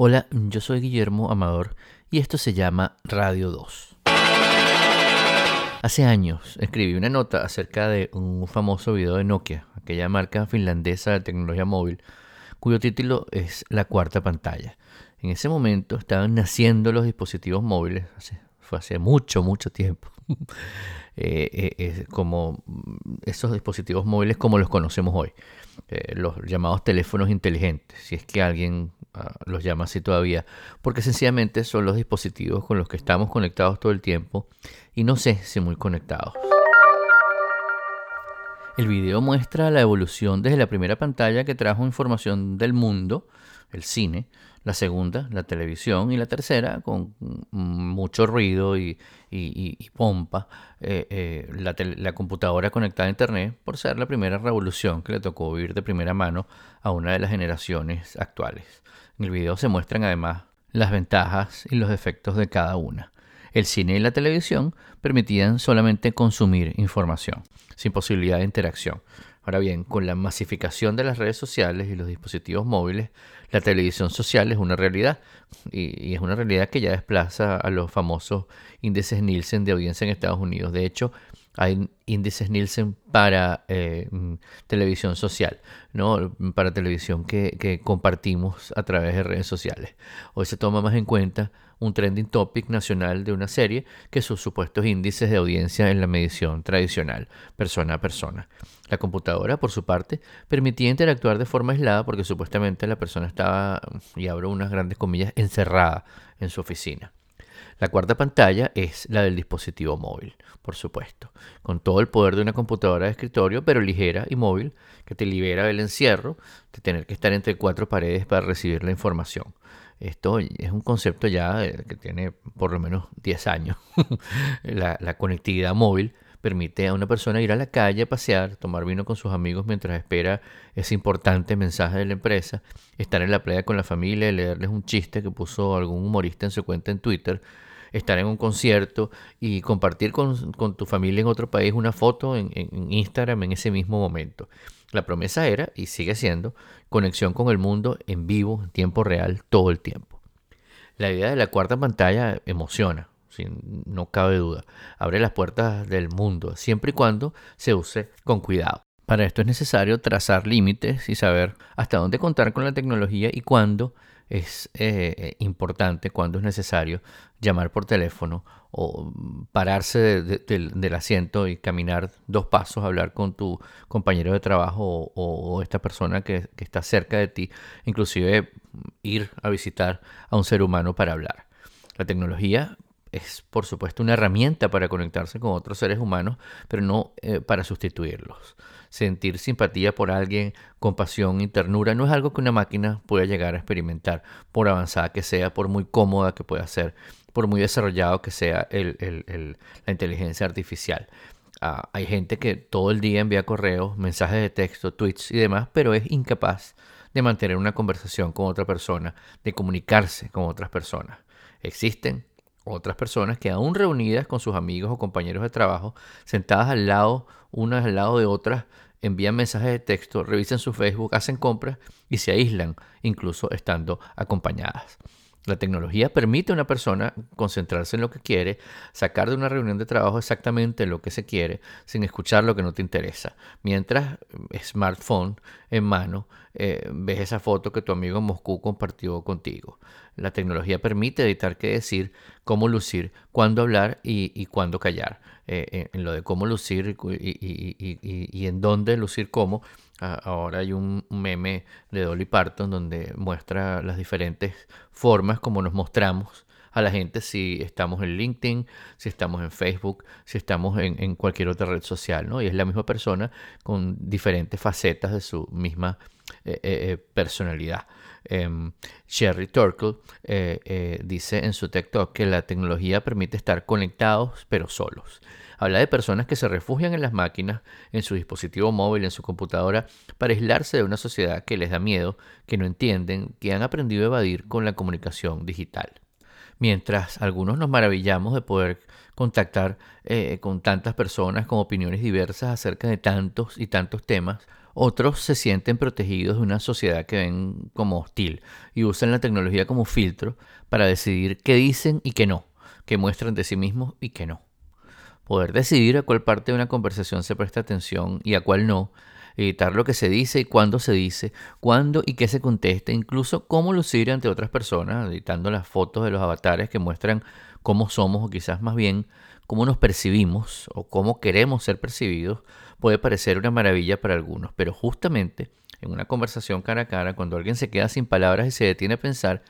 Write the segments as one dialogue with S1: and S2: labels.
S1: Hola, yo soy Guillermo Amador y esto se llama Radio 2. Hace años escribí una nota acerca de un famoso video de Nokia, aquella marca finlandesa de tecnología móvil, cuyo título es La cuarta pantalla. En ese momento estaban naciendo los dispositivos móviles, fue hace mucho, mucho tiempo. Eh, eh, como esos dispositivos móviles como los conocemos hoy, eh, los llamados teléfonos inteligentes, si es que alguien los llama así todavía, porque sencillamente son los dispositivos con los que estamos conectados todo el tiempo y no sé si muy conectados. El video muestra la evolución desde la primera pantalla que trajo información del mundo, el cine, la segunda, la televisión, y la tercera, con mucho ruido y, pompa, eh, eh, la, computadora conectada a Internet, por ser la primera revolución que le tocó vivir de primera mano a una de las generaciones actuales. En el video se muestran además las ventajas y los defectos de cada una. El cine y la televisión permitían solamente consumir información, sin posibilidad de interacción. Ahora bien, con la masificación de las redes sociales y los dispositivos móviles, la televisión social es una realidad y, es una realidad que ya desplaza a los famosos índices Nielsen de audiencia en Estados Unidos. De hecho, hay índices Nielsen para eh, televisión social, ¿no? para televisión que, que, compartimos a través de redes sociales. Hoy se toma más en cuenta un trending topic nacional de una serie que sus supuestos índices de audiencia en la medición tradicional, persona a persona. La computadora, por su parte, permitía interactuar de forma aislada porque supuestamente la persona estaba, y abro unas grandes comillas, encerrada en su oficina. La cuarta pantalla es la del dispositivo móvil, por supuesto, con todo el poder de una computadora de escritorio, pero ligera y móvil, que te libera del encierro, de tener que estar entre cuatro paredes para recibir la información. Esto es un concepto ya eh, que tiene por lo menos 10 años. la, conectividad móvil permite a una persona ir a la calle, pasear, tomar vino con sus amigos mientras espera ese importante mensaje de la empresa, estar en la playa con la familia, leerles un chiste que puso algún humorista en su cuenta en Twitter, estar en un concierto y compartir con, tu familia en otro país una foto en Instagram en ese mismo momento. La promesa era, y sigue siendo, conexión con el mundo en vivo, en tiempo real, todo el tiempo. La idea de la cuarta pantalla emociona, sin, no cabe duda. Abre las puertas del mundo, siempre y cuando se use con cuidado. Para esto es necesario trazar límites y saber hasta dónde contar con la tecnología y cuándo es eh, eh, importante, cuando es necesario llamar por teléfono o pararse del asiento y caminar dos pasos, hablar con tu compañero de trabajo o, esta persona que, que, está cerca de ti, inclusive ir a visitar a un ser humano para hablar. La tecnología es, por supuesto, una herramienta para conectarse con otros seres humanos, pero no eh, para sustituirlos. Sentir simpatía por alguien, compasión y ternura no es algo que una máquina pueda llegar a experimentar, por avanzada que sea, por muy cómoda que pueda ser, por muy desarrollado que sea la inteligencia artificial. Ah, hay gente que todo el día envía correos, mensajes de texto, tweets y demás, pero es incapaz de mantener una conversación con otra persona, de comunicarse con otras personas. Existen otras personas que aún reunidas con sus amigos o compañeros de trabajo, sentadas al lado, unas al lado de otras, envían mensajes de texto, revisan su Facebook, hacen compras y se aíslan, incluso estando acompañadas. La tecnología permite a una persona concentrarse en lo que quiere, sacar de una reunión de trabajo exactamente lo que se quiere, sin escuchar lo que no te interesa. Mientras, eh, smartphone en mano, eh, ves esa foto que tu amigo en Moscú compartió contigo. La tecnología permite editar qué decir, cómo lucir, cuándo hablar y, cuándo callar. Eh, en lo de cómo lucir y, en dónde lucir cómo, ahora hay un meme de Dolly Parton donde muestra las diferentes formas como nos mostramos a la gente si estamos en LinkedIn, si estamos en Facebook, si estamos en, cualquier otra red social, ¿no? Y es la misma persona con diferentes facetas de su misma eh, eh, personalidad. Em, Sherry Turkle dice en su TikTok que la tecnología permite estar conectados pero solos. Habla de personas que se refugian en las máquinas, en su dispositivo móvil, en su computadora, para aislarse de una sociedad que les da miedo, que no entienden, que han aprendido a evadir con la comunicación digital. Mientras algunos nos maravillamos de poder contactar eh, con tantas personas con opiniones diversas acerca de tantos y tantos temas, Otros se sienten protegidos de una sociedad que ven como hostil y usan la tecnología como filtro para decidir qué dicen y qué no, qué muestran de sí mismos y qué no. Poder decidir a cuál parte de una conversación se presta atención y a cuál no, editar lo que se dice y cuándo se dice, cuándo y qué se contesta, incluso cómo lucir ante otras personas, editando las fotos de los avatares que muestran cómo somos o quizás más bien cómo nos percibimos o cómo queremos ser percibidos, puede parecer una maravilla para algunos, pero justamente en una conversación cara a cara, cuando alguien se queda sin palabras y se detiene a pensar,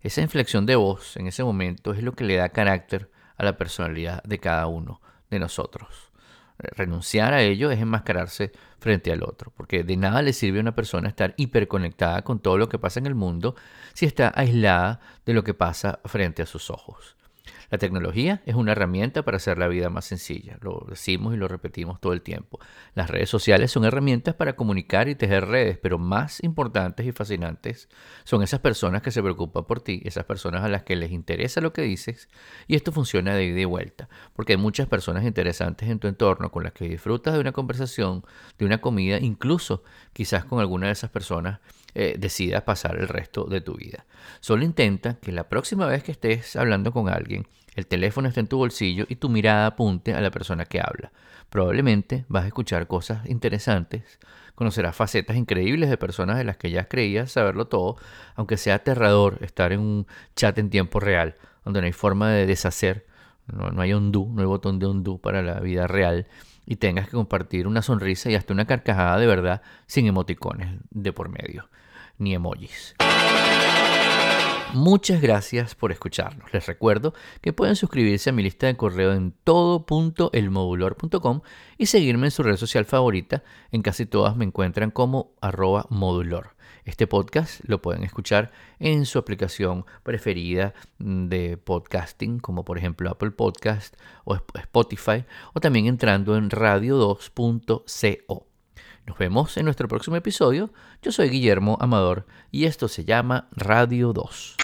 S1: esa inflexión de voz en ese momento es lo que le da carácter a la personalidad de cada uno de nosotros. Renunciar a ello es enmascararse frente al otro, porque de nada le sirve a una persona estar hiperconectada con todo lo que pasa en el mundo si está aislada de lo que pasa frente a sus ojos. La tecnología es una herramienta para hacer la vida más sencilla, lo decimos y lo repetimos todo el tiempo. Las redes sociales son herramientas para comunicar y tejer redes, pero más importantes y fascinantes son esas personas que se preocupan por ti, esas personas a las que les interesa lo que dices, y esto funciona de ida y vuelta, porque hay muchas personas interesantes en tu entorno con las que disfrutas de una conversación, de una comida, incluso quizás con alguna de esas personas eh, decidas pasar el resto de tu vida. Solo intenta que la próxima vez que estés hablando con alguien, el teléfono esté en tu bolsillo y tu mirada apunte a la persona que habla. Probablemente vas a escuchar cosas interesantes, conocerás facetas increíbles de personas de las que ya creías saberlo todo, aunque sea aterrador estar en un chat en tiempo real, donde no hay forma de deshacer, no, no hay undo, no hay botón de undo para la vida real y tengas que compartir una sonrisa y hasta una carcajada de verdad sin emoticones de por medio ni emojis. Muchas gracias por escucharnos. Les recuerdo que pueden suscribirse a mi lista de correo en todo.elmodulor.com y seguirme en su red social favorita. En casi todas me encuentran como arroba modulor. Este podcast lo pueden escuchar en su aplicación preferida de podcasting, como por ejemplo Apple Podcast o Spotify, o también entrando en radio2.co. Nos vemos en nuestro próximo episodio. Yo soy Guillermo Amador y esto se llama Radio 2.